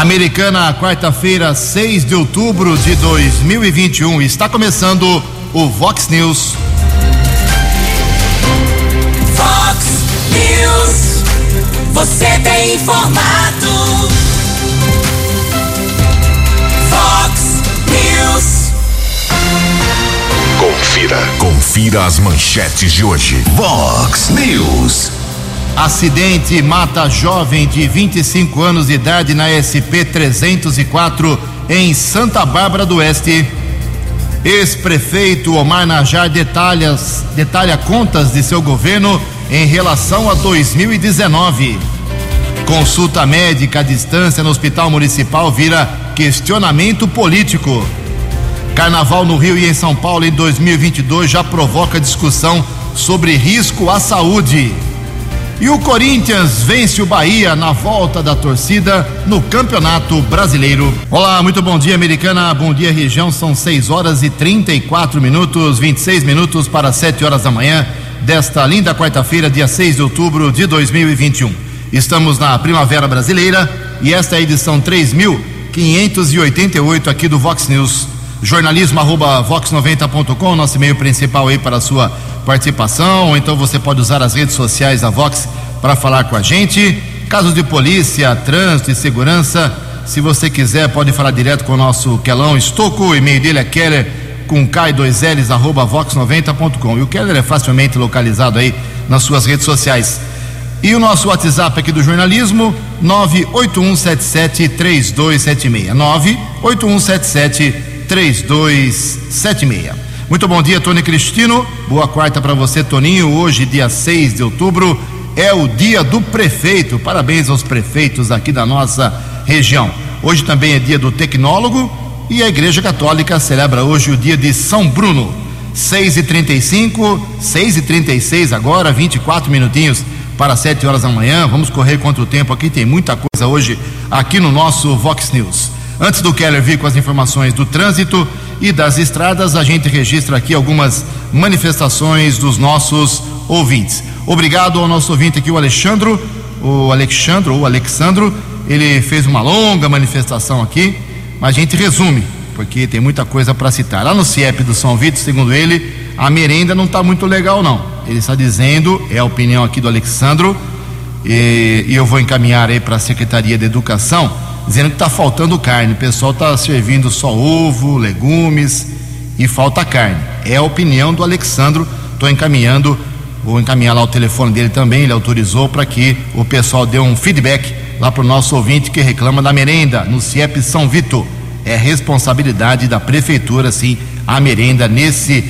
Americana, quarta-feira, 6 de outubro de 2021. Está começando o Vox News. Vox News. Você tem informado. Vox News. Confira. Confira as manchetes de hoje. Vox News. Acidente mata jovem de 25 anos de idade na SP 304 em Santa Bárbara do Oeste. Ex-prefeito Omar Najar detalhas, detalha contas de seu governo em relação a 2019. Consulta médica à distância no Hospital Municipal vira questionamento político. Carnaval no Rio e em São Paulo em 2022 já provoca discussão sobre risco à saúde. E o Corinthians vence o Bahia na volta da torcida no Campeonato Brasileiro. Olá, muito bom dia, Americana. Bom dia, região. São 6 horas e 34 minutos, 26 minutos para 7 horas da manhã desta linda quarta-feira, dia 6 de outubro de 2021. Estamos na Primavera Brasileira e esta é a edição 3588 aqui do Vox News. Jornalismo arroba vox90.com, nosso e-mail principal aí para a sua participação, ou então você pode usar as redes sociais da Vox para falar com a gente. Casos de polícia, trânsito e segurança, se você quiser, pode falar direto com o nosso Quelão Estoco, o e-mail dele é keller com K2Ls, arroba vox90.com. E o Keller é facilmente localizado aí nas suas redes sociais. E o nosso WhatsApp aqui do jornalismo, 981773276. 981773276. Muito bom dia, Tony Cristino. Boa quarta para você, Toninho. Hoje, dia 6 de outubro, é o dia do prefeito. Parabéns aos prefeitos aqui da nossa região. Hoje também é dia do tecnólogo e a Igreja Católica celebra hoje o dia de São Bruno. 6 e 35 6 e 36 agora, 24 minutinhos para 7 horas da manhã. Vamos correr contra o tempo aqui, tem muita coisa hoje aqui no nosso Vox News. Antes do Keller vir com as informações do trânsito e das estradas, a gente registra aqui algumas manifestações dos nossos ouvintes. Obrigado ao nosso ouvinte aqui, o Alexandro, o Alexandro ou Alexandro, ele fez uma longa manifestação aqui, mas a gente resume, porque tem muita coisa para citar. Lá no CIEP do São Vito, segundo ele, a merenda não está muito legal, não. Ele está dizendo, é a opinião aqui do Alexandro, e, e eu vou encaminhar aí para a Secretaria de Educação, dizendo que está faltando carne. O pessoal está servindo só ovo, legumes e falta carne. É a opinião do Alexandro. Estou encaminhando, vou encaminhar lá o telefone dele também. Ele autorizou para que o pessoal dê um feedback lá para o nosso ouvinte que reclama da merenda no CIEP São Vito. É responsabilidade da prefeitura, sim, a merenda nesse,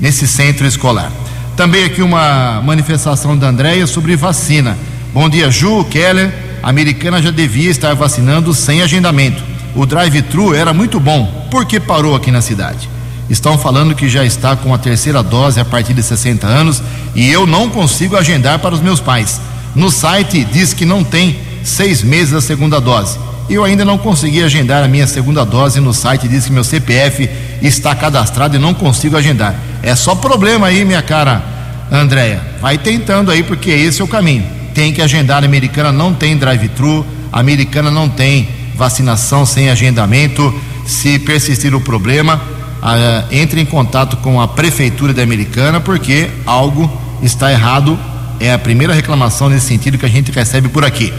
nesse centro escolar. Também aqui uma manifestação da Andréia sobre vacina. Bom dia, Ju, Keller. A americana já devia estar vacinando sem agendamento. O drive-thru era muito bom. Por que parou aqui na cidade? Estão falando que já está com a terceira dose a partir de 60 anos e eu não consigo agendar para os meus pais. No site diz que não tem seis meses a segunda dose. Eu ainda não consegui agendar a minha segunda dose no site, diz que meu CPF está cadastrado e não consigo agendar. É só problema aí, minha cara Andréia. Vai tentando aí, porque esse é o caminho. Tem que agendar, a americana não tem drive-thru, a americana não tem vacinação sem agendamento. Se persistir o problema, ah, entre em contato com a prefeitura da americana, porque algo está errado. É a primeira reclamação nesse sentido que a gente recebe por aqui.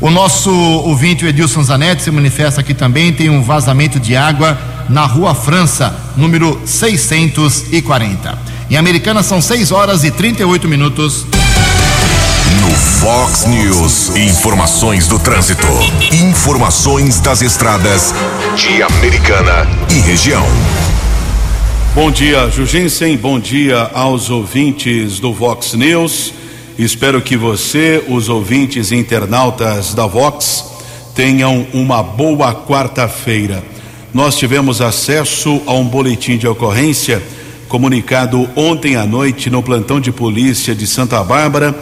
O nosso ouvinte, o Edilson Zanetti, se manifesta aqui também. Tem um vazamento de água na Rua França, número 640. Em Americana são 6 horas e 38 minutos. No Fox News, informações do trânsito. Informações das estradas de Americana e região. Bom dia, Jugensen. Bom dia aos ouvintes do Vox News. Espero que você, os ouvintes e internautas da Vox, tenham uma boa quarta-feira. Nós tivemos acesso a um boletim de ocorrência comunicado ontem à noite no plantão de polícia de Santa Bárbara.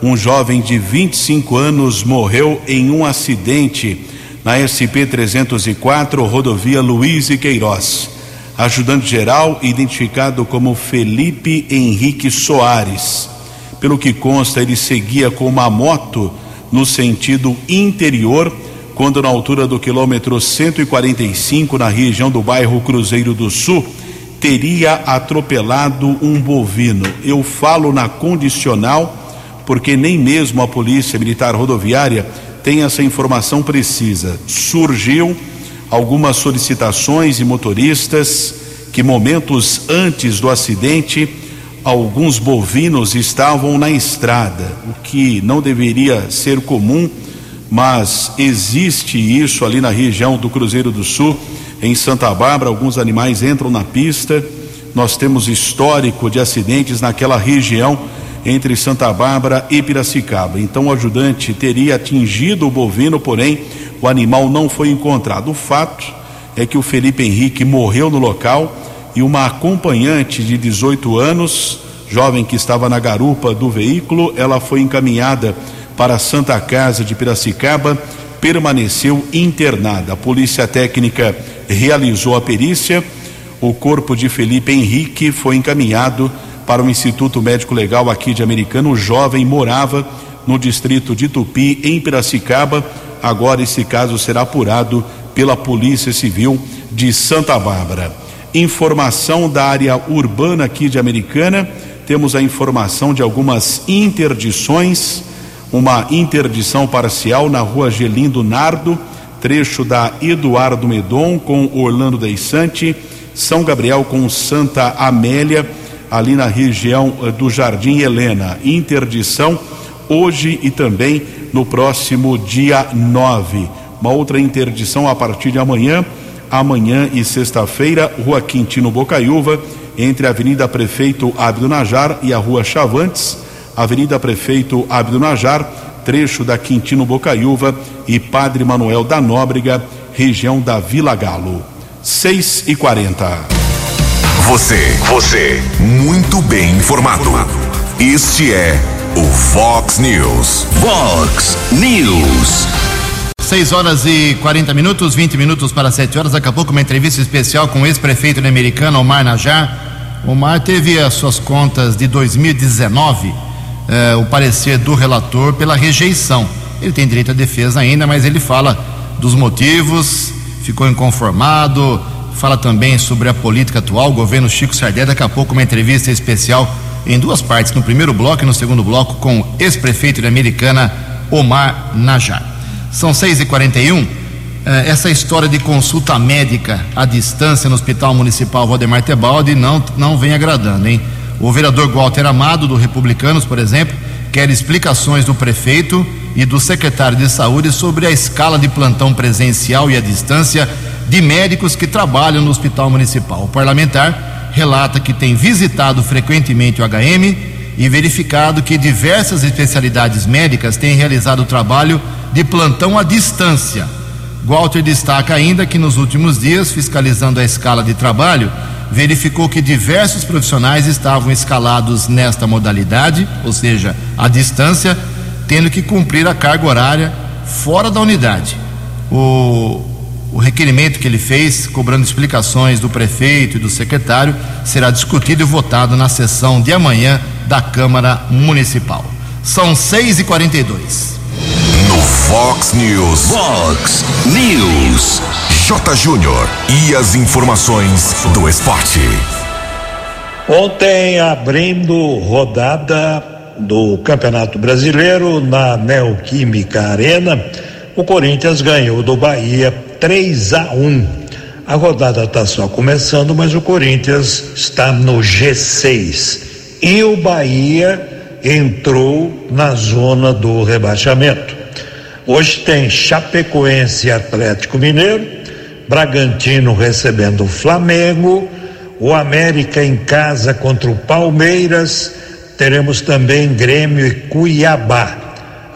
Um jovem de 25 anos morreu em um acidente na SP 304, rodovia Luiz e Queiroz. Ajudante geral, identificado como Felipe Henrique Soares. Pelo que consta, ele seguia com uma moto no sentido interior quando na altura do quilômetro 145, na região do bairro Cruzeiro do Sul, teria atropelado um bovino. Eu falo na condicional porque nem mesmo a Polícia Militar Rodoviária tem essa informação precisa. Surgiu algumas solicitações de motoristas que momentos antes do acidente alguns bovinos estavam na estrada, o que não deveria ser comum mas existe isso ali na região do Cruzeiro do Sul, em Santa Bárbara, alguns animais entram na pista. Nós temos histórico de acidentes naquela região entre Santa Bárbara e Piracicaba. Então o ajudante teria atingido o bovino, porém o animal não foi encontrado. O fato é que o Felipe Henrique morreu no local e uma acompanhante de 18 anos, jovem que estava na garupa do veículo, ela foi encaminhada para a Santa Casa de Piracicaba, permaneceu internada. A Polícia Técnica realizou a perícia. O corpo de Felipe Henrique foi encaminhado para o Instituto Médico Legal aqui de Americano. O jovem morava no distrito de Tupi, em Piracicaba. Agora esse caso será apurado pela Polícia Civil de Santa Bárbara. Informação da área urbana aqui de Americana. Temos a informação de algumas interdições uma interdição parcial na rua Gelindo Nardo, trecho da Eduardo Medon com Orlando Deissante, São Gabriel com Santa Amélia, ali na região eh, do Jardim Helena. Interdição hoje e também no próximo dia 9. Uma outra interdição a partir de amanhã, amanhã e sexta-feira, Rua Quintino Bocaiúva, entre a Avenida Prefeito Abdo Najar e a Rua Chavantes Avenida Prefeito Abdo Najar, trecho da Quintino Bocaiúva e Padre Manuel da Nóbrega, região da Vila Galo. 6 e 40 Você, você, muito bem informado. Este é o Fox News. Fox News. 6 horas e 40 minutos, 20 minutos para 7 horas. Daqui a pouco, uma entrevista especial com o ex-prefeito americano, Omar Najar. Omar teve as suas contas de 2019 eh, o parecer do relator pela rejeição. Ele tem direito à defesa ainda, mas ele fala dos motivos, ficou inconformado, fala também sobre a política atual, o governo Chico Sardelli. Daqui a pouco, uma entrevista especial em duas partes, no primeiro bloco e no segundo bloco, com o ex-prefeito de Americana, Omar Najar. São 6h41. Eh, essa história de consulta médica à distância no Hospital Municipal Valdemar Tebaldi não, não vem agradando, hein? O vereador Walter Amado, do Republicanos, por exemplo, quer explicações do prefeito e do secretário de saúde sobre a escala de plantão presencial e à distância de médicos que trabalham no hospital municipal. O parlamentar relata que tem visitado frequentemente o HM e verificado que diversas especialidades médicas têm realizado o trabalho de plantão à distância. Walter destaca ainda que nos últimos dias, fiscalizando a escala de trabalho, verificou que diversos profissionais estavam escalados nesta modalidade, ou seja, à distância, tendo que cumprir a carga horária fora da unidade. O, o requerimento que ele fez, cobrando explicações do prefeito e do secretário, será discutido e votado na sessão de amanhã da Câmara Municipal. São 6 e 42 No Fox News. Fox News. J. Júnior e as informações do esporte. Ontem, abrindo rodada do Campeonato Brasileiro na Neoquímica Arena, o Corinthians ganhou do Bahia 3 a 1. A rodada está só começando, mas o Corinthians está no G6 e o Bahia entrou na zona do rebaixamento. Hoje tem Chapecoense e Atlético Mineiro, Bragantino recebendo o Flamengo, o América em casa contra o Palmeiras, teremos também Grêmio e Cuiabá.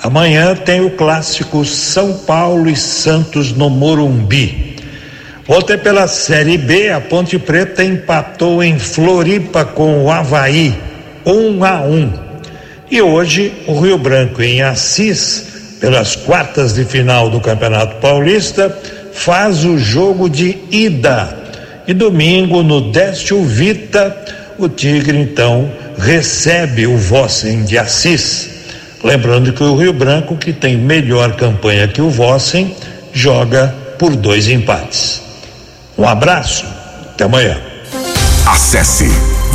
Amanhã tem o clássico São Paulo e Santos no Morumbi. Ontem pela Série B, a Ponte Preta empatou em Floripa com o Havaí, um a um. E hoje o Rio Branco em Assis, pelas quartas de final do Campeonato Paulista, faz o jogo de ida. E domingo, no Décio Vita, o Tigre então recebe o Vossen de Assis. Lembrando que o Rio Branco, que tem melhor campanha que o Vossen, joga por dois empates. Um abraço, até amanhã. Acesse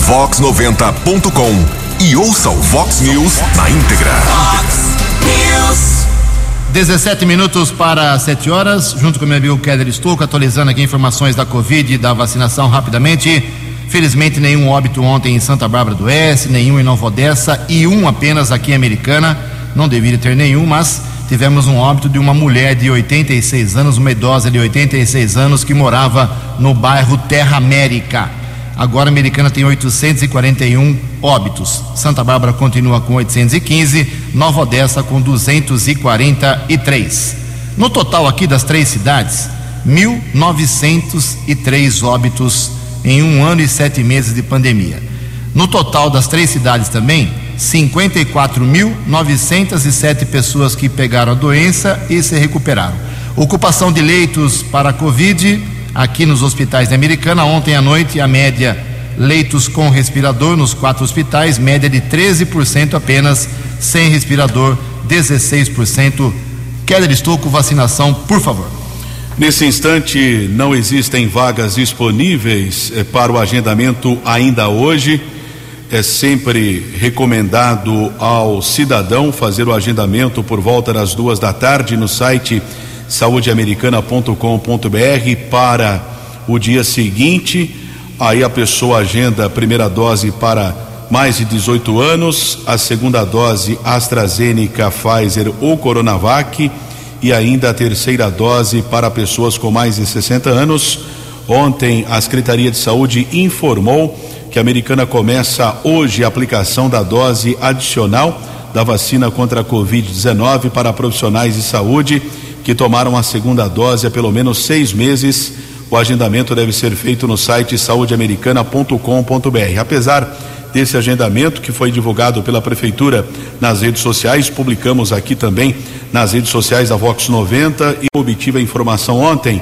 vox90.com e ouça o Vox News na íntegra. News. 17 minutos para 7 horas, junto com meu amigo Keller Estouco, atualizando aqui informações da Covid e da vacinação rapidamente. Felizmente, nenhum óbito ontem em Santa Bárbara do Oeste, nenhum em Nova Odessa e um apenas aqui em Americana. Não deveria ter nenhum, mas tivemos um óbito de uma mulher de 86 anos, uma idosa de 86 anos que morava no bairro Terra América. Agora a Americana tem 841 óbitos. Santa Bárbara continua com 815, Nova Odessa com 243. No total aqui das três cidades, 1.903 óbitos em um ano e sete meses de pandemia. No total das três cidades também, 54.907 pessoas que pegaram a doença e se recuperaram. Ocupação de leitos para Covid aqui nos hospitais da Americana. Ontem à noite, a média leitos com respirador nos quatro hospitais, média de 13% apenas, sem respirador, 16%. Keller Estouco, vacinação, por favor. Nesse instante, não existem vagas disponíveis eh, para o agendamento ainda hoje. É sempre recomendado ao cidadão fazer o agendamento por volta das duas da tarde no site saudeamericana.com.br para o dia seguinte. Aí a pessoa agenda a primeira dose para mais de 18 anos, a segunda dose AstraZeneca, Pfizer ou Coronavac e ainda a terceira dose para pessoas com mais de 60 anos. Ontem, a Secretaria de Saúde informou que a americana começa hoje a aplicação da dose adicional da vacina contra a Covid-19 para profissionais de saúde que tomaram a segunda dose há pelo menos seis meses. O agendamento deve ser feito no site saudeamericana.com.br. Apesar desse agendamento que foi divulgado pela Prefeitura nas redes sociais, publicamos aqui também nas redes sociais da Vox 90 e obtive a informação ontem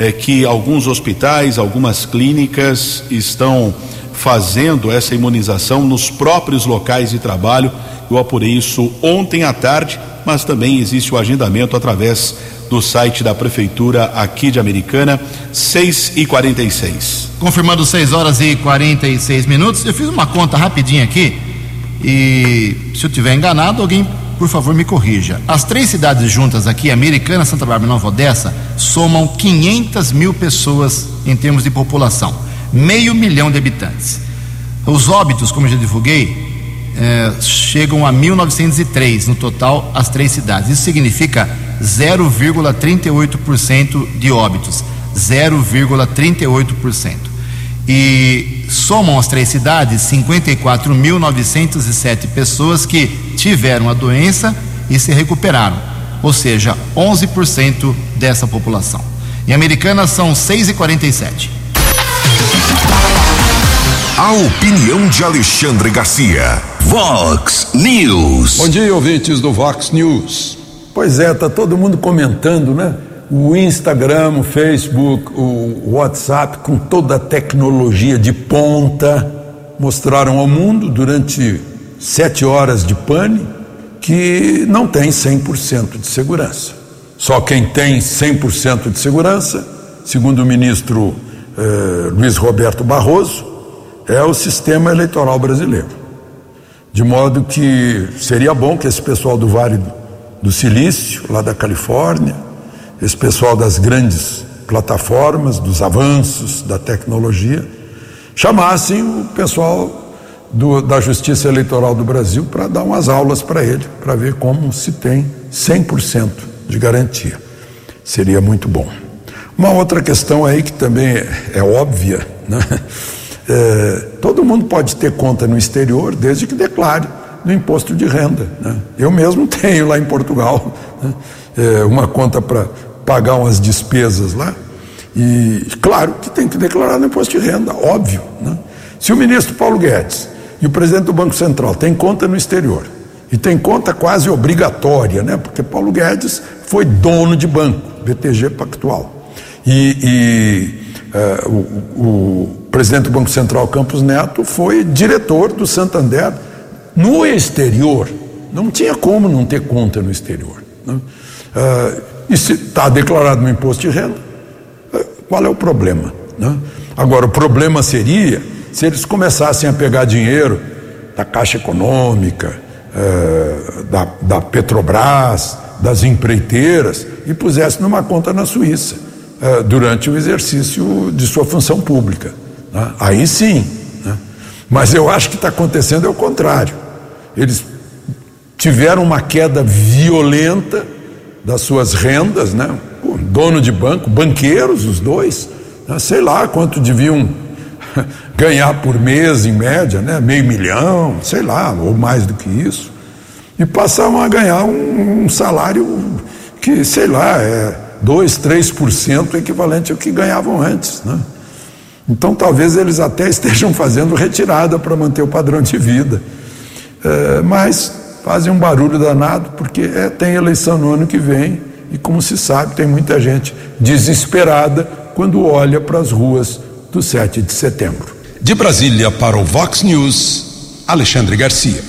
é que alguns hospitais, algumas clínicas estão fazendo essa imunização nos próprios locais de trabalho. Eu apurei isso ontem à tarde, mas também existe o agendamento através do site da Prefeitura aqui de Americana, 6 e 46 Confirmando 6 horas e 46 minutos. Eu fiz uma conta rapidinha aqui e se eu tiver enganado, alguém, por favor, me corrija. As três cidades juntas aqui, Americana, Santa Bárbara e Nova Odessa, somam 500 mil pessoas em termos de população, meio milhão de habitantes. Os óbitos, como eu já divulguei, eh, chegam a 1903 no total as três cidades. Isso significa 0,38% de óbitos. 0,38%. E somam as três cidades 54.907 pessoas que tiveram a doença e se recuperaram, ou seja, 11% dessa população. Em Americana são 6,47. A opinião de Alexandre Garcia. Vox News. Bom dia, ouvintes do Vox News. Pois é, tá todo mundo comentando, né? O Instagram, o Facebook, o WhatsApp, com toda a tecnologia de ponta, mostraram ao mundo durante sete horas de pane que não tem 100% de segurança. Só quem tem 100% de segurança, segundo o ministro eh, Luiz Roberto Barroso, é o sistema eleitoral brasileiro. De modo que seria bom que esse pessoal do Vale do Silício, lá da Califórnia, esse pessoal das grandes plataformas, dos avanços da tecnologia, chamassem o pessoal do, da Justiça Eleitoral do Brasil para dar umas aulas para ele, para ver como se tem 100% de garantia. Seria muito bom. Uma outra questão aí que também é, é óbvia, né? É, todo mundo pode ter conta no exterior desde que declare no imposto de renda. Né? Eu mesmo tenho lá em Portugal né? é, uma conta para pagar umas despesas lá. E claro que tem que declarar no imposto de renda, óbvio. Né? Se o ministro Paulo Guedes e o presidente do Banco Central têm conta no exterior, e tem conta quase obrigatória, né? porque Paulo Guedes foi dono de banco, BTG Pactual. E, e uh, o, o presidente do Banco Central, Campos Neto, foi diretor do Santander no exterior. Não tinha como não ter conta no exterior. Né? Uh, E se está declarado no imposto de renda, eh, qual é o problema? Né? Agora, o problema seria se eles começassem a pegar dinheiro da Caixa Econômica, eh, da, da Petrobras, das empreiteiras e pusessem numa conta na Suíça durante o exercício de sua função pública. Né? Aí sim. Mas eu acho que está acontecendo é o contrário. Eles tiveram uma queda violenta das suas rendas, né? dono de banco, banqueiros, os dois, né? sei lá quanto deviam ganhar por mês em média, né? meio milhão, sei lá, ou mais do que isso, e passavam a ganhar um, um salário que, sei lá, é 2, 3% equivalente ao que ganhavam antes. Né? Então talvez eles até estejam fazendo retirada para manter o padrão de vida. É, mas fazem um barulho danado, porque é, tem eleição no ano que vem e, como se sabe, tem muita gente desesperada quando olha para as ruas do 7 de setembro. De Brasília para o Vox News, Alexandre Garcia.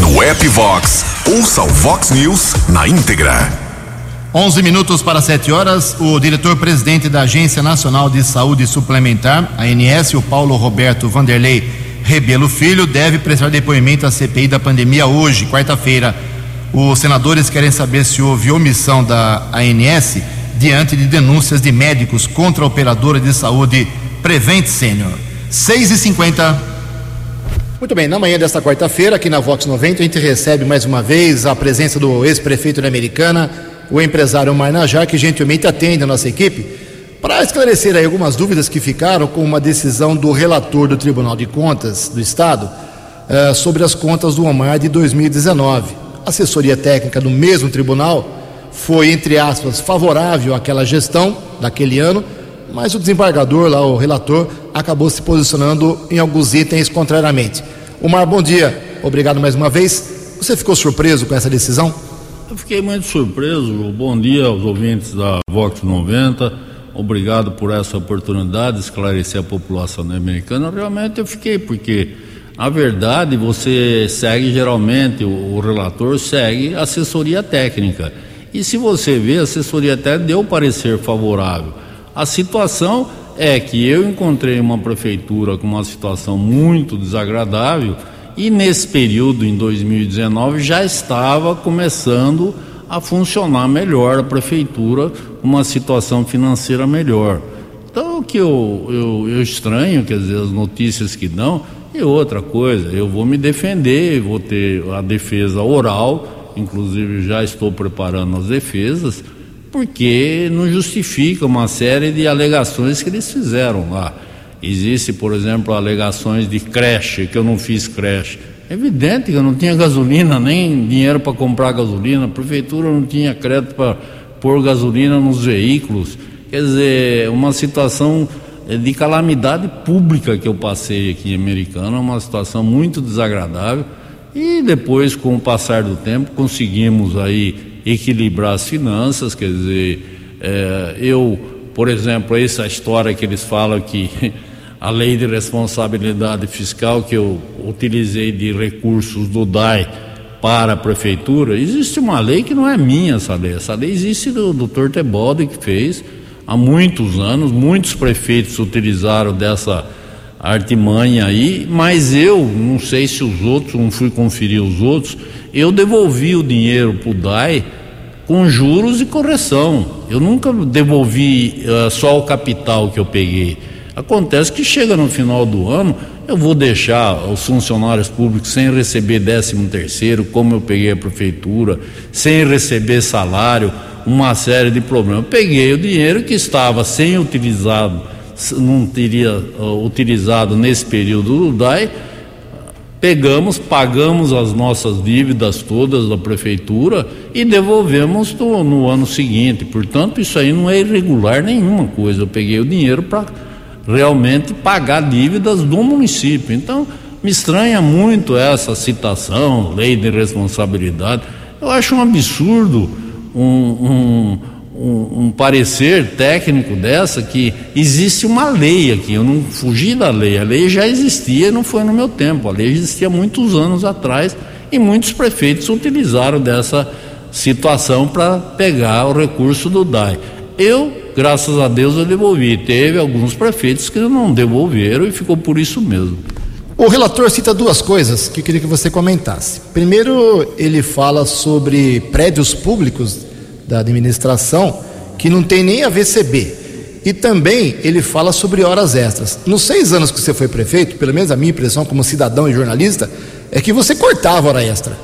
No app Vox, ouça o Vox News na íntegra. 11 minutos para 7 horas, o diretor-presidente da Agência Nacional de Saúde Suplementar, ANS, o Paulo Roberto Vanderlei Rebelo Filho, deve prestar depoimento à CPI da pandemia hoje, quarta-feira. Os senadores querem saber se houve omissão da ANS diante de denúncias de médicos contra a operadora de saúde Prevent Senior. 6 e 50 Muito bem, na manhã desta quarta-feira, aqui na Vox 90, a gente recebe mais uma vez a presença do ex-prefeito da Americana, o empresário Marnajá, que gentilmente atende a nossa equipe, para esclarecer aí algumas dúvidas que ficaram com uma decisão do relator do Tribunal de Contas do Estado uh, sobre as contas do Omar de 2019. A assessoria técnica do mesmo tribunal foi, entre aspas, favorável àquela gestão daquele ano, mas o desembargador, lá, o relator, acabou se posicionando em alguns itens contrariamente. Omar, bom dia. Obrigado mais uma vez. Você ficou surpreso com essa decisão? Eu fiquei muito surpreso. Bom dia aos ouvintes da Vox 90. Obrigado por essa oportunidade de esclarecer a população americana. Realmente eu fiquei, porque, na verdade, você segue geralmente, o, relator segue assessoria técnica. E se você vê, a assessoria técnica deu parecer favorável. A situação é que eu encontrei uma prefeitura com uma situação muito desagradável e nesse período, em 2019, já estava começando a funcionar melhor a prefeitura, uma situação financeira melhor. Então, o que eu, eu, eu estranho, quer dizer, as notícias que dão, e outra coisa, eu vou me defender, vou ter a defesa oral, inclusive já estou preparando as defesas, porque não justifica uma série de alegações que eles fizeram lá. Existe, por exemplo, alegações de creche, que eu não fiz creche. É evidente que eu não tinha gasolina, nem dinheiro para comprar gasolina, a prefeitura não tinha crédito para pôr gasolina nos veículos. Quer dizer, uma situação de calamidade pública que eu passei aqui em Americana, uma situação muito desagradável. E depois, com o passar do tempo, conseguimos aí equilibrar as finanças, quer dizer, é, eu, por exemplo, essa história que eles falam que a lei de responsabilidade fiscal que eu utilizei de recursos do DAI para a prefeitura, existe uma lei que não é minha essa lei, essa lei existe do doutor Tebaldi que fez há muitos anos, muitos prefeitos utilizaram dessa artimanha aí, mas eu não sei se os outros, não fui conferir os outros, eu devolvi o dinheiro para o DAI com juros e correção. Eu nunca devolvi uh, só o capital que eu peguei. Acontece que chega no final do ano, eu vou deixar os funcionários públicos sem receber 13 terceiro, como eu peguei a prefeitura, sem receber salário, uma série de problemas. Eu peguei o dinheiro que estava sem utilizado, não teria uh, utilizado nesse período do DAI, pegamos, pagamos as nossas dívidas todas da prefeitura e devolvemos no, no, ano seguinte. Portanto, isso aí não é irregular nenhuma coisa. Eu peguei o dinheiro para realmente pagar dívidas do município. Então, me estranha muito essa citação, lei de responsabilidade. Eu acho um absurdo um, um um, um, parecer técnico dessa que existe uma lei aqui. Eu não fugi da lei. A lei já existia, não foi no meu tempo. A lei existia muitos anos atrás e muitos prefeitos utilizaram dessa situação para pegar o recurso do DAI. Eu, graças a Deus, eu devolvi. Teve alguns prefeitos que não devolveram e ficou por isso mesmo. O relator cita duas coisas que eu queria que você comentasse. Primeiro, ele fala sobre prédios públicos da administração que não tem nem a VCB. E também ele fala sobre horas extras. Nos seis anos que você foi prefeito, pelo menos a minha impressão como cidadão e jornalista, é que você cortava hora extra.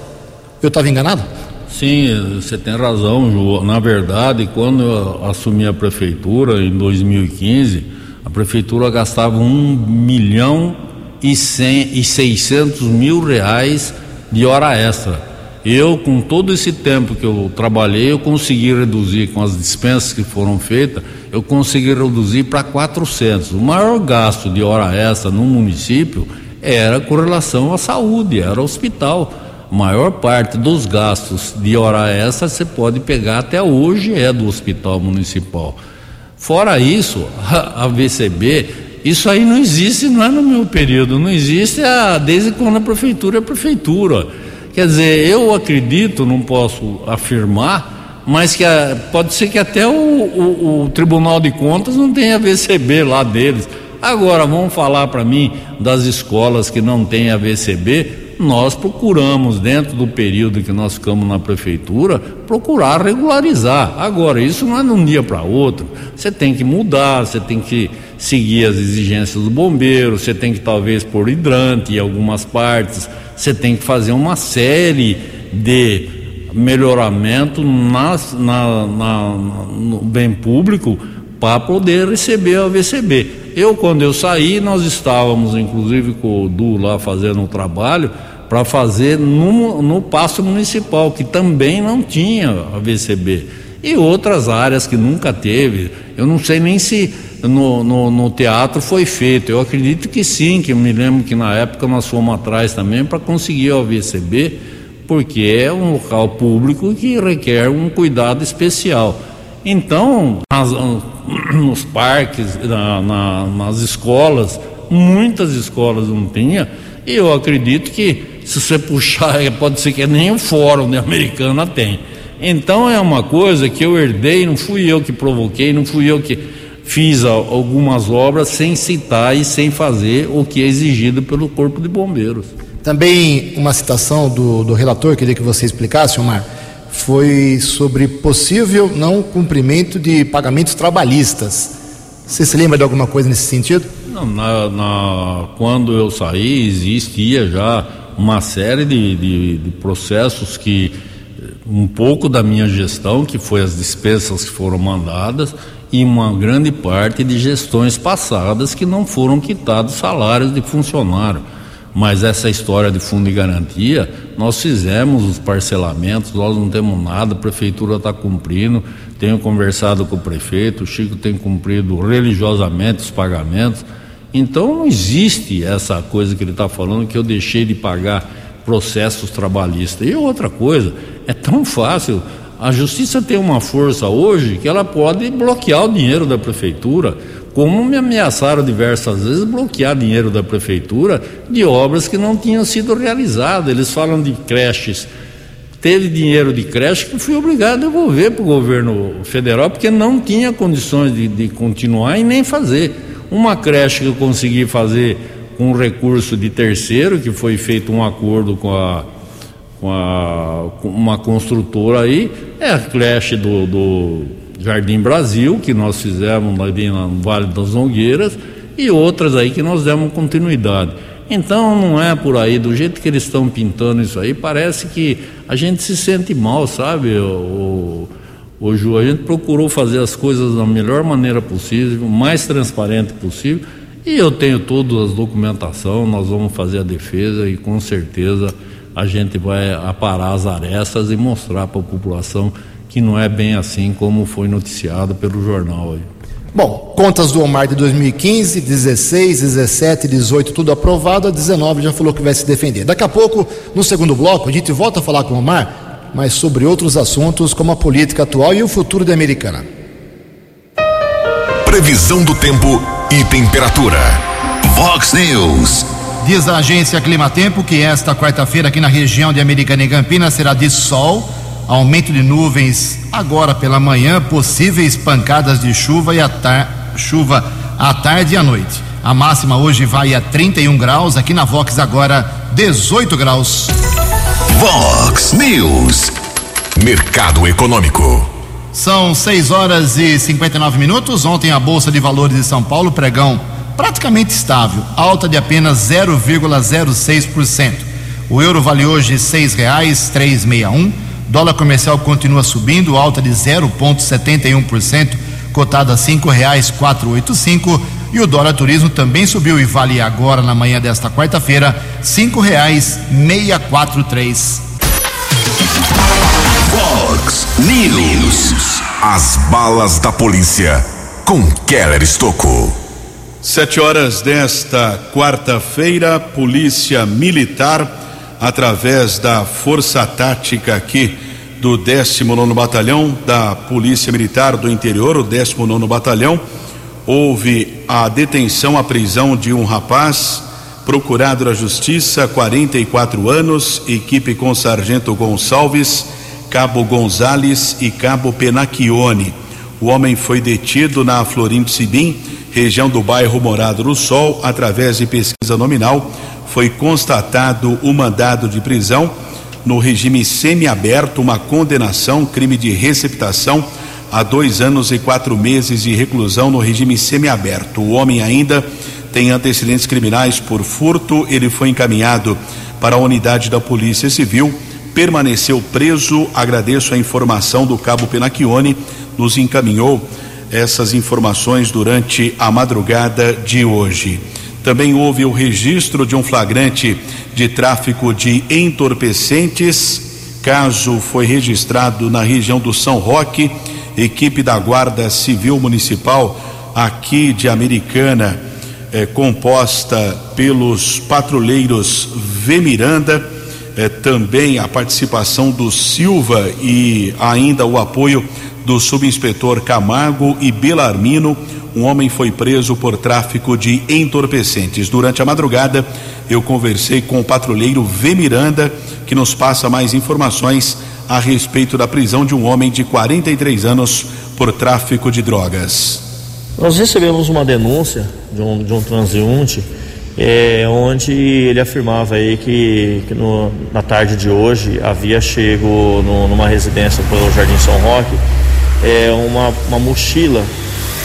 Eu estava enganado? Sim, você tem razão, Ju. Na verdade, quando eu assumi a prefeitura em 2015, a prefeitura gastava um milhão e, cem, e 600 mil reais de hora extra. Eu, com todo esse tempo que eu trabalhei, eu consegui reduzir com as dispensas que foram feitas, eu consegui reduzir para 400. O maior gasto de hora extra no município era com relação à saúde, era hospital. Maior parte dos gastos de hora extra você pode pegar até hoje é do hospital municipal. Fora isso, a, a VCB, isso aí não existe, não é no meu período, não existe a, desde quando a prefeitura é prefeitura. Quer dizer, eu acredito, não posso afirmar, mas que a, pode ser que até o, o, o, Tribunal de Contas não tenha VCB lá deles. Agora, vamos falar para mim das escolas que não têm a VCB. Nós procuramos, dentro do período que nós ficamos na prefeitura, procurar regularizar. Agora, isso não é de um dia para outro. Você tem que mudar, você tem que seguir as exigências do bombeiro, você tem que talvez pôr hidrante em algumas partes você tem que fazer uma série de melhoramento nas, na, na, no bem público para poder receber a VCB. Eu, quando eu saí, nós estávamos, inclusive, com o Du lá fazendo um trabalho para fazer no, no passo municipal, que também não tinha a VCB. E outras áreas que nunca teve. Eu não sei nem se no, no, no, teatro foi feito. Eu acredito que sim, que eu me lembro que na época nós fomos atrás também para conseguir o VCB, porque é um local público que requer um cuidado especial. Então, nos parques, na, na, nas escolas, muitas escolas não tinha, e eu acredito que se você puxar, pode ser que nem o fórum de americana tem. Então é uma coisa que eu herdei, não fui eu que provoquei, não fui eu que fiz algumas obras sem citar e sem fazer o que é exigido pelo Corpo de Bombeiros. Também uma citação do, do relator, queria que você explicasse, Omar, foi sobre possível não cumprimento de pagamentos trabalhistas. Você se lembra de alguma coisa nesse sentido? Não, na, na, quando eu saí, existia já uma série de, de, de processos que um pouco da minha gestão, que foi as dispensas que foram mandadas, e uma grande parte de gestões passadas que não foram quitados salários de funcionário. Mas essa história de fundo de garantia, nós fizemos os parcelamentos, nós não temos nada, a prefeitura está cumprindo. Tenho conversado com o prefeito, o Chico tem cumprido religiosamente os pagamentos. Então não existe essa coisa que ele está falando que eu deixei de pagar processos trabalhistas. E outra coisa, é tão fácil a justiça tem uma força hoje que ela pode bloquear o dinheiro da prefeitura, como me ameaçaram diversas vezes bloquear dinheiro da prefeitura de obras que não tinham sido realizadas. Eles falam de creches. Teve dinheiro de creche que fui obrigado a devolver para o governo federal porque não tinha condições de, de continuar e nem fazer. Uma creche que eu consegui fazer com recurso de terceiro, que foi feito um acordo com a com, a, com uma construtora aí, é a creche do, do, Jardim Brasil, que nós fizemos ali no Vale das Nogueiras, e outras aí que nós demos continuidade. Então não é por aí, do jeito que eles estão pintando isso aí, parece que a gente se sente mal, sabe, o, o Ju? A gente procurou fazer as coisas da melhor maneira possível, mais transparente possível, e eu tenho todas as documentação, nós vamos fazer a defesa e com certeza a gente vai aparar as arestas e mostrar para a população que não é bem assim como foi noticiado pelo jornal aí. Bom, contas do Omar de 2015, 16, 17, 18, tudo aprovado, a 19 já falou que vai se defender. Daqui a pouco, no segundo bloco, a gente volta a falar com o Omar, mas sobre outros assuntos como a política atual e o futuro da Americana. Previsão do tempo e temperatura. Vox News. Diz a agência Climatempo que esta quarta-feira aqui na região de Americana e Campinas será de sol, Aumento de nuvens agora pela manhã, possíveis pancadas de chuva e a tar... chuva à tarde e à noite. A máxima hoje vai a 31 graus, aqui na Vox agora 18 graus. Vox News. Mercado Econômico. São 6 horas e 59 minutos. Ontem a Bolsa de Valores de São Paulo pregão praticamente estável, alta de apenas 0,06%. O euro vale hoje R$ 6,361. Dólar comercial continua subindo, alta de 0,71%, cotada a R$ 5,485. E o dólar turismo também subiu e vale agora na manhã desta quarta-feira cinco reais meia quatro três. Fox News. As balas da polícia com Keller Estocou. Sete horas desta quarta-feira, Polícia Militar, através da Força Tática aqui do 19 Batalhão da Polícia Militar do Interior, o 19 Batalhão, houve a detenção, a prisão de um rapaz, procurado da Justiça, 44 anos, equipe com Sargento Gonçalves, Cabo Gonzales e Cabo Penacchione. O homem foi detido na Florim Sibim, região do bairro Morado do Sol, através de pesquisa nominal. Foi constatado o mandado de prisão no regime semiaberto, uma condenação, crime de receptação a dois anos e quatro meses de reclusão no regime semiaberto. O homem ainda tem antecedentes criminais por furto. Ele foi encaminhado para a unidade da Polícia Civil, permaneceu preso. Agradeço a informação do Cabo Penacchione, nos encaminhou essas informações durante a madrugada de hoje. Também houve o registro de um flagrante de tráfico de entorpecentes. Caso foi registrado na região do São Roque equipe da Guarda Civil Municipal aqui de Americana, é, composta pelos patrulheiros V. Miranda, é, também a participação do Silva e ainda o apoio do subinspetor Camargo e Belarmino. Um homem foi preso por tráfico de entorpecentes. Durante a madrugada, eu conversei com o patrulheiro V. Miranda, que nos passa mais informações a respeito da prisão de um homem de 43 anos por tráfico de drogas. Nós recebemos uma denúncia de um, de um transeunte é, onde ele afirmava aí que, que no, na tarde de hoje havia chego no, numa residência pelo Jardim São Roque é, uma, uma mochila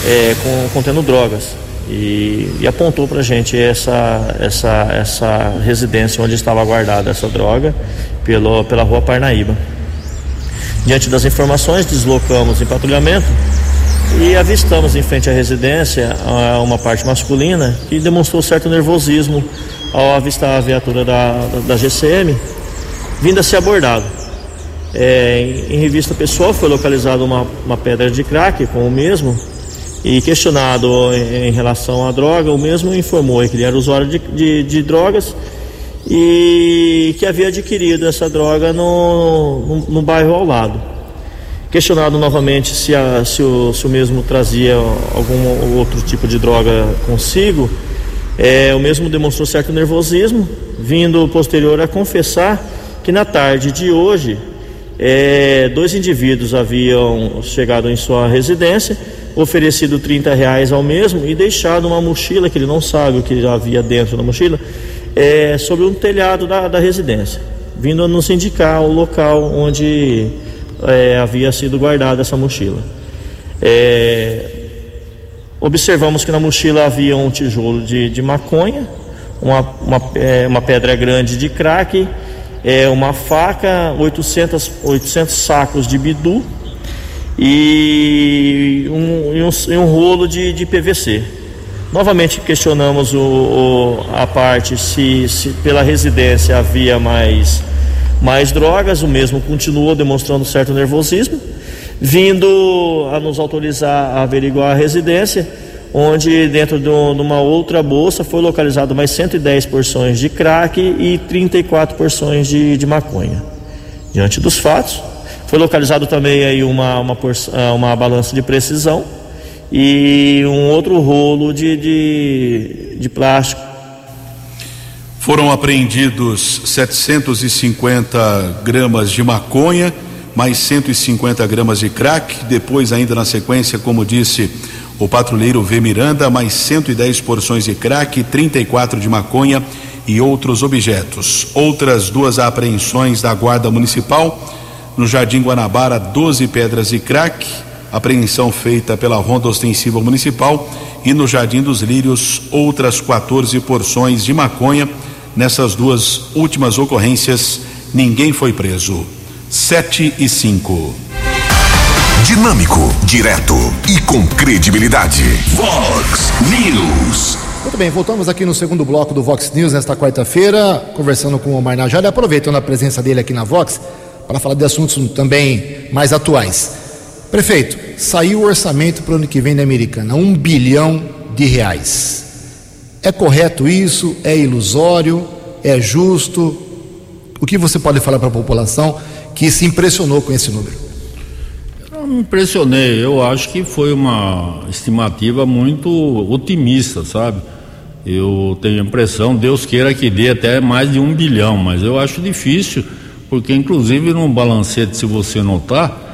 é, com, contendo drogas e, e apontou para gente essa, essa, essa residência onde estava guardada essa droga pelo, pela rua Parnaíba. Diante das informações, deslocamos em patrulhamento e avistamos em frente à residência uma parte masculina que demonstrou certo nervosismo ao avistar a viatura da, da GCM, vindo a ser abordado. É, em, revista pessoal foi localizada uma, uma pedra de crack com o mesmo e questionado em, em relação à droga, o mesmo informou que ele era usuário de, de, de drogas e que havia adquirido essa droga no, no, no bairro ao lado. Questionado novamente se, a, se, o, se o mesmo trazia algum outro tipo de droga consigo, é, o mesmo demonstrou certo nervosismo, vindo posterior a confessar que na tarde de hoje é, dois indivíduos haviam chegado em sua residência, oferecido 30 reais ao mesmo e deixado uma mochila que ele não sabe o que havia dentro da mochila é, sobre um telhado da, da residência, vindo a nos indicar o local onde é, havia sido guardada essa mochila. É, observamos que na mochila havia um tijolo de, de maconha, uma, uma, é, uma, pedra grande de crack, é, uma faca, 800, 800 sacos de bidu e um, e um, e um rolo de, de PVC. Novamente questionamos o, o, a parte se, se, pela residência havia mais, mais drogas, o mesmo continuou demonstrando certo nervosismo, vindo a nos autorizar a averiguar a residência, onde dentro de, uma outra bolsa foi localizado mais 110 porções de crack e 34 porções de, de maconha. Diante dos fatos, foi localizado também aí uma, uma, uma balança de precisão e um outro rolo de, de, de plástico. Foram apreendidos 750 gramas de maconha mais 150 gramas de crack. Depois, ainda na sequência, como disse o patrulheiro V. Miranda, mais 110 porções de crack, 34 de maconha e outros objetos. Outras duas apreensões da Guarda Municipal. No Jardim Guanabara, 12 pedras de crack, apreensão feita pela Ronda Ostensiva Municipal. E no Jardim dos Lírios, outras 14 porções de maconha. Nessas duas últimas ocorrências, ninguém foi preso. 7 e 5. Dinâmico, direto e com credibilidade. Vox News. Muito bem, voltamos aqui no segundo bloco do Vox News nesta quarta-feira, conversando com o Omar Najari, aproveitando a presença dele aqui na Vox, para falar de assuntos também mais atuais. Prefeito, saiu o orçamento para o ano que vem da Americana, um bilhão de reais. É correto isso? É ilusório? É justo? O que você pode falar para a população que se impressionou com esse número? Eu me impressionei, eu acho que foi uma estimativa muito otimista, sabe? Eu tenho a impressão, Deus queira que dê até mais de um bilhão, mas eu acho difícil, porque inclusive no balancete, se você notar,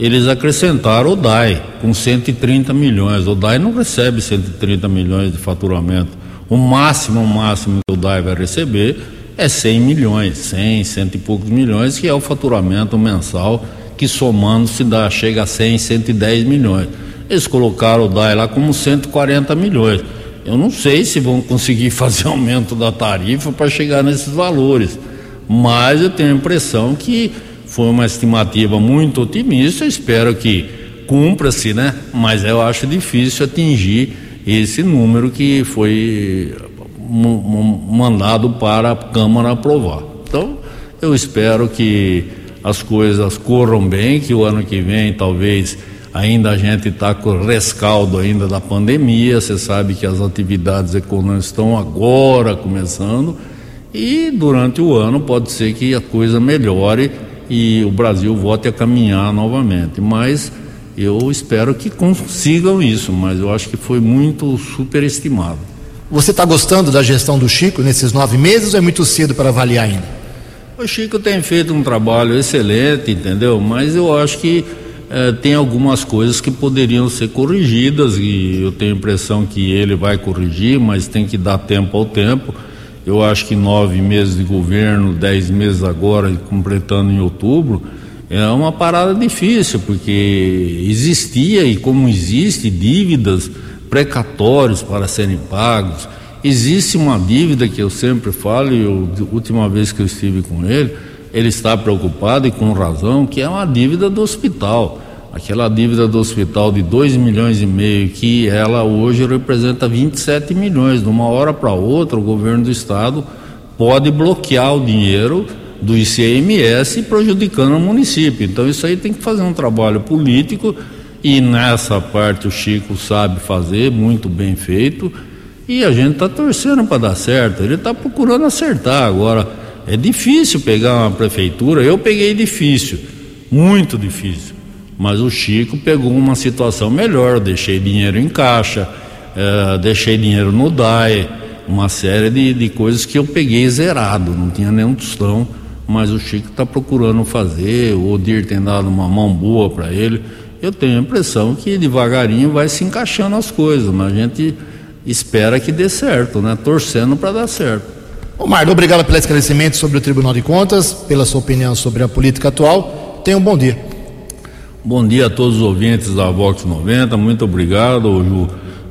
eles acrescentaram o DAI com 130 milhões. O DAI não recebe 130 milhões de faturamento. O máximo, o máximo que o DAI vai receber é 100 milhões, 100, cento e poucos milhões, que é o faturamento mensal que somando se dá, chega a 100, 110 milhões. Eles colocaram o DAI lá como 140 milhões. Eu não sei se vão conseguir fazer aumento da tarifa para chegar nesses valores, mas eu tenho a impressão que foi uma estimativa muito otimista. Espero que cumpra-se, né? Mas eu acho difícil atingir esse número que foi mandado para a Câmara aprovar. Então, eu espero que as coisas corram bem, que o ano que vem talvez ainda a gente está com rescaldo ainda da pandemia, você sabe que as atividades econômicas estão agora começando e durante o ano pode ser que a coisa melhore e o Brasil volte a caminhar novamente, mas eu espero que consigam isso, mas eu acho que foi muito superestimado. Você está gostando da gestão do Chico nesses nove meses ou é muito cedo para avaliar ainda? O Chico tem feito um trabalho excelente, entendeu? Mas eu acho que eh, tem algumas coisas que poderiam ser corrigidas e eu tenho a impressão que ele vai corrigir, mas tem que dar tempo ao tempo. Eu acho que nove meses de governo, dez meses agora, completando em outubro, é uma parada difícil, porque existia e como existe dívidas precatórios para serem pagos Existe uma dívida que eu sempre falo, e a última vez que eu estive com ele, ele está preocupado e com razão, que é uma dívida do hospital. Aquela dívida do hospital de 2 milhões e meio, que ela hoje representa 27 milhões. De uma hora para outra, o governo do estado pode bloquear o dinheiro do ICMS prejudicando o município. Então isso aí tem que fazer um trabalho político e nessa parte o Chico sabe fazer, muito bem feito e a gente está torcendo para dar certo. Ele está procurando acertar. Agora, é difícil pegar uma prefeitura. Eu peguei difícil, muito difícil. Mas o Chico pegou uma situação melhor. Deixei dinheiro em caixa, é, deixei dinheiro no DAE, uma série de, de coisas que eu peguei zerado, não tinha nenhum tostão. Mas o Chico está procurando fazer. O Odir tem dado uma mão boa para ele. Eu tenho a impressão que devagarinho vai se encaixando as coisas, mas a gente espera que dê certo, né? Torcendo para dar certo. Ô Marlon, obrigado pelo esclarecimento sobre o Tribunal de Contas, pela sua opinião sobre a política atual. Tenha um bom dia. Bom dia a todos os ouvintes da Vox 90, muito obrigado, Ju.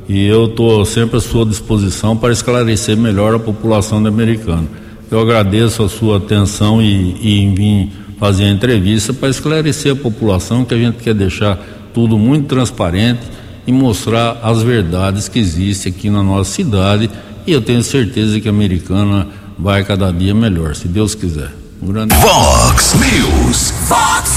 E eu estou sempre à sua disposição para esclarecer melhor a população americana. Eu agradeço a sua atenção e, e em vir fazer a entrevista para esclarecer a população que a gente quer deixar tudo muito transparente e mostrar as verdades que existem aqui na nossa cidade. E eu tenho certeza que a americana vai cada dia melhor, se Deus quiser. Um grande Vox News. Vox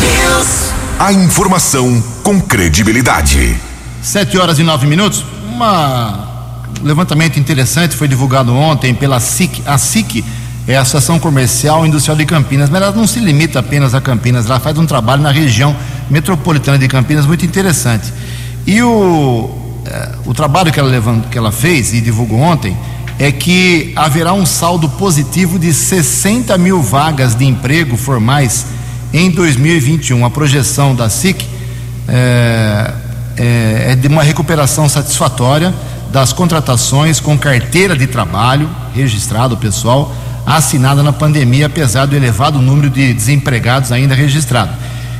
News. A informação com credibilidade. Sete horas e nove minutos. Um levantamento interessante foi divulgado ontem pela SIC. A SIC é a Associação Comercial e Industrial de Campinas, mas ela não se limita apenas a Campinas, ela faz um trabalho na região metropolitana de Campinas muito interessante. E o, é, o trabalho que ela, levant, que ela fez e divulgou ontem é que haverá um saldo positivo de 60 mil vagas de emprego formais em 2021. A projeção da SIC é, é, é de uma recuperação satisfatória das contratações com carteira de trabalho registrado pessoal assinada na pandemia, apesar do elevado número de desempregados ainda registrado.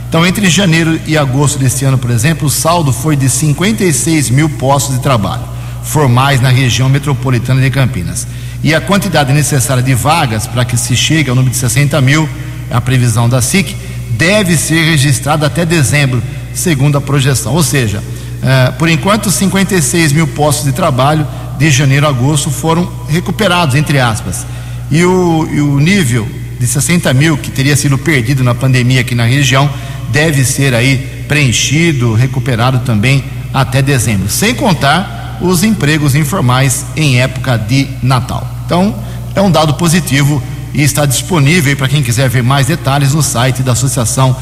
Então, entre janeiro e agosto deste ano, por exemplo, o saldo foi de 56 mil postos de trabalho formais na região metropolitana de Campinas. E a quantidade necessária de vagas para que se chegue ao número de 60 mil, a previsão da SIC, deve ser registrada até dezembro, segundo a projeção. Ou seja, eh, por enquanto, 56 mil postos de trabalho de janeiro a agosto foram recuperados, entre aspas. E o, e o nível de 60 mil que teria sido perdido na pandemia aqui na região deve ser aí preenchido, recuperado também até dezembro. Sem contar os empregos informais em época de Natal. Então, é um dado positivo e está disponível para quem quiser ver mais detalhes no site da Associação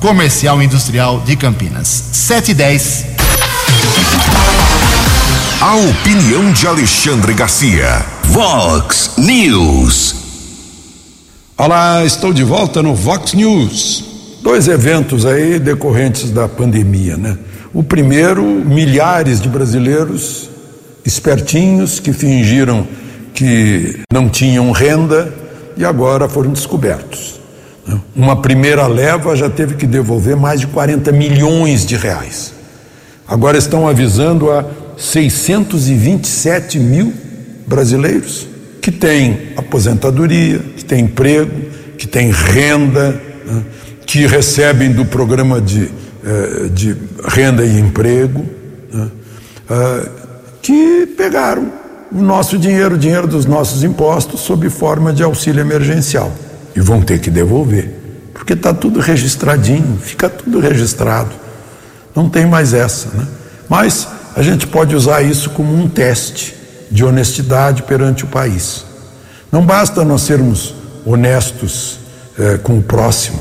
Comercial e Industrial de Campinas. 710. A opinião de Alexandre Garcia. Vox News. Olá, estou de volta no Vox News. Dois eventos aí decorrentes da pandemia, né? O primeiro, milhares de brasileiros espertinhos que fingiram que não tinham renda e agora foram descobertos. Né? Uma primeira leva já teve que devolver mais de 40 milhões de reais. Agora estão avisando a 627 mil brasileiros que têm aposentadoria, que têm emprego, que têm renda, né? que recebem do programa de eh, de renda e emprego, né, eh, que pegaram o nosso dinheiro, o dinheiro dos nossos impostos, sob forma de auxílio emergencial. E vão ter que devolver, porque está tudo registradinho, fica tudo registrado. Não tem mais essa, né? Mas a gente pode usar isso como um teste de honestidade perante o país. Não basta nós sermos honestos eh, com o próximo,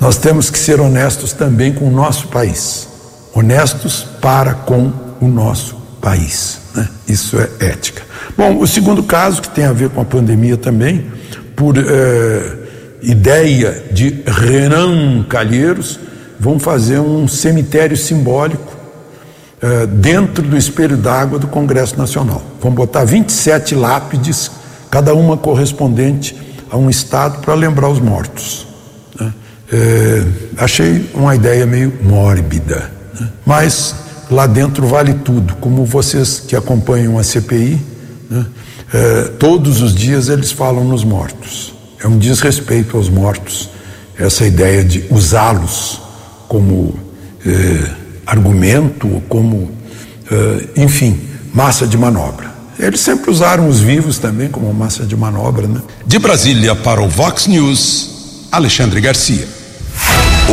nós temos que ser honestos também com o nosso país. Honestos para com o nosso país. Né? Isso é ética. Bom, o segundo caso, que tem a ver com a pandemia também, por eh, ideia de Renan Calheiros, vão fazer um cemitério simbólico eh, dentro do espelho d'água do Congresso Nacional. Vão botar 27 lápides, cada uma correspondente a um estado, para lembrar os mortos. Né? É, achei uma ideia meio mórbida, né? mas lá dentro vale tudo. Como vocês que acompanham a CPI, né? é, todos os dias eles falam nos mortos. É um desrespeito aos mortos essa ideia de usá-los como é, argumento, como, é, enfim, massa de manobra. Eles sempre usaram os vivos também como massa de manobra, né? De Brasília para o Vox News, Alexandre Garcia.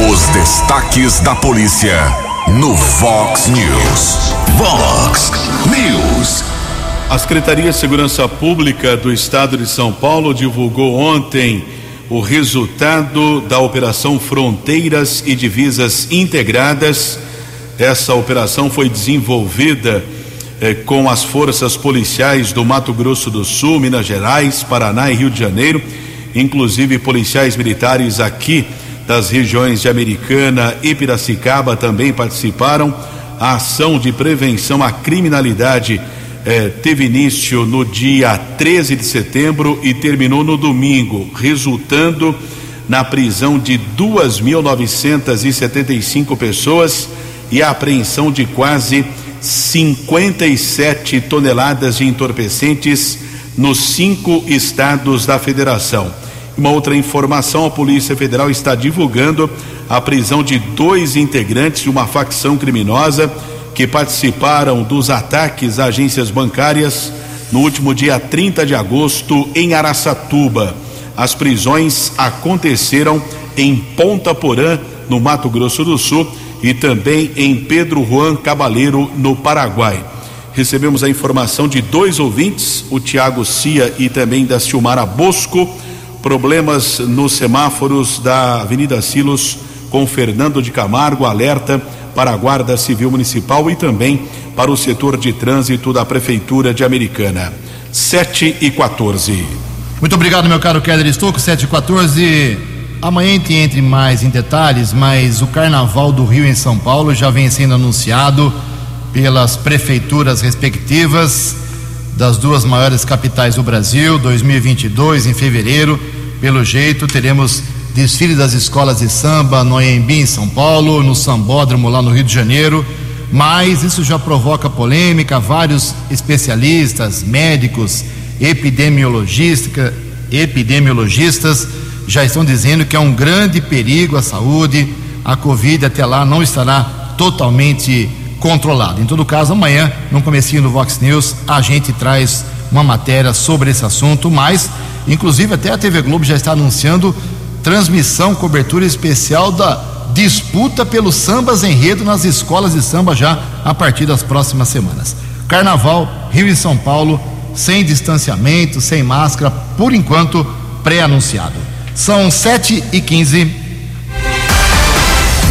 Os destaques da polícia no Vox News. Vox News. A Secretaria de Segurança Pública do Estado de São Paulo divulgou ontem o resultado da Operação Fronteiras e Divisas Integradas. Essa operação foi desenvolvida eh, com as forças policiais do Mato Grosso do Sul, Minas Gerais, Paraná e Rio de Janeiro, inclusive policiais militares aqui das regiões de Americana e Piracicaba também participaram. A ação de prevenção à criminalidade eh, teve início no dia 13 de setembro e terminou no domingo, resultando na prisão de 2.975 pessoas e a apreensão de quase 57 toneladas de entorpecentes nos cinco estados da federação. Uma outra informação: a Polícia Federal está divulgando a prisão de dois integrantes de uma facção criminosa que participaram dos ataques a agências bancárias no último dia 30 de agosto em Araçatuba. As prisões aconteceram em Ponta Porã, no Mato Grosso do Sul, e também em Pedro Juan Cabaleiro, no Paraguai. Recebemos a informação de dois ouvintes, o Tiago Cia e também da Silmara Bosco problemas nos semáforos da Avenida Silos com Fernando de Camargo, alerta para a Guarda Civil Municipal e também para o setor de trânsito da Prefeitura de Americana. 7 e 14. Muito obrigado, meu caro Keller Estouco, 7 e 14. amanhã a gente entre mais em detalhes, mas o Carnaval do Rio em São Paulo já vem sendo anunciado pelas prefeituras respectivas das duas maiores capitais do Brasil, 2022 em fevereiro. Pelo jeito, teremos desfile das escolas de samba no Anhembi, em São Paulo, no Sambódromo lá no Rio de Janeiro. Mas isso já provoca polêmica. Vários especialistas, médicos, epidemiologista, epidemiologistas já estão dizendo que é um grande perigo à saúde. A Covid até lá não estará totalmente controlada. Em todo caso, amanhã, no comecinho do Vox News, a gente traz uma matéria sobre esse assunto, mas, inclusive, até a TV Globo já está anunciando transmissão, cobertura especial da disputa pelos sambas enredo nas escolas de samba já a partir das próximas semanas. Carnaval, Rio e São Paulo, sem distanciamento, sem máscara, por enquanto pré-anunciado. São 7 e 15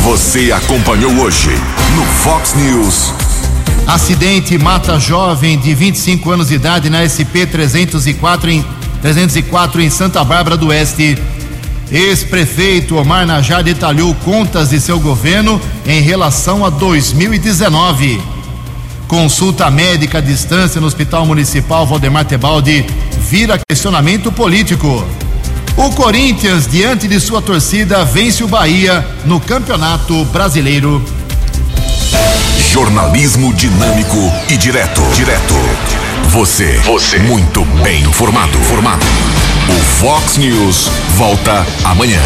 Você acompanhou hoje no Fox News. Acidente mata jovem de 25 anos de idade na SP 304 em, 304 em Santa Bárbara do Oeste. Ex-prefeito Omar Najar detalhou contas de seu governo em relação a 2019. Consulta médica à distância no Hospital Municipal Valdemar Tebaldi vira questionamento político. O Corinthians, diante de sua torcida, vence o Bahia no Campeonato Brasileiro. Jornalismo dinâmico e direto. Direto. Você. Você. Muito bem informado. Formado. O Fox News volta amanhã.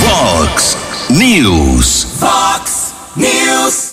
Fox News. Fox News.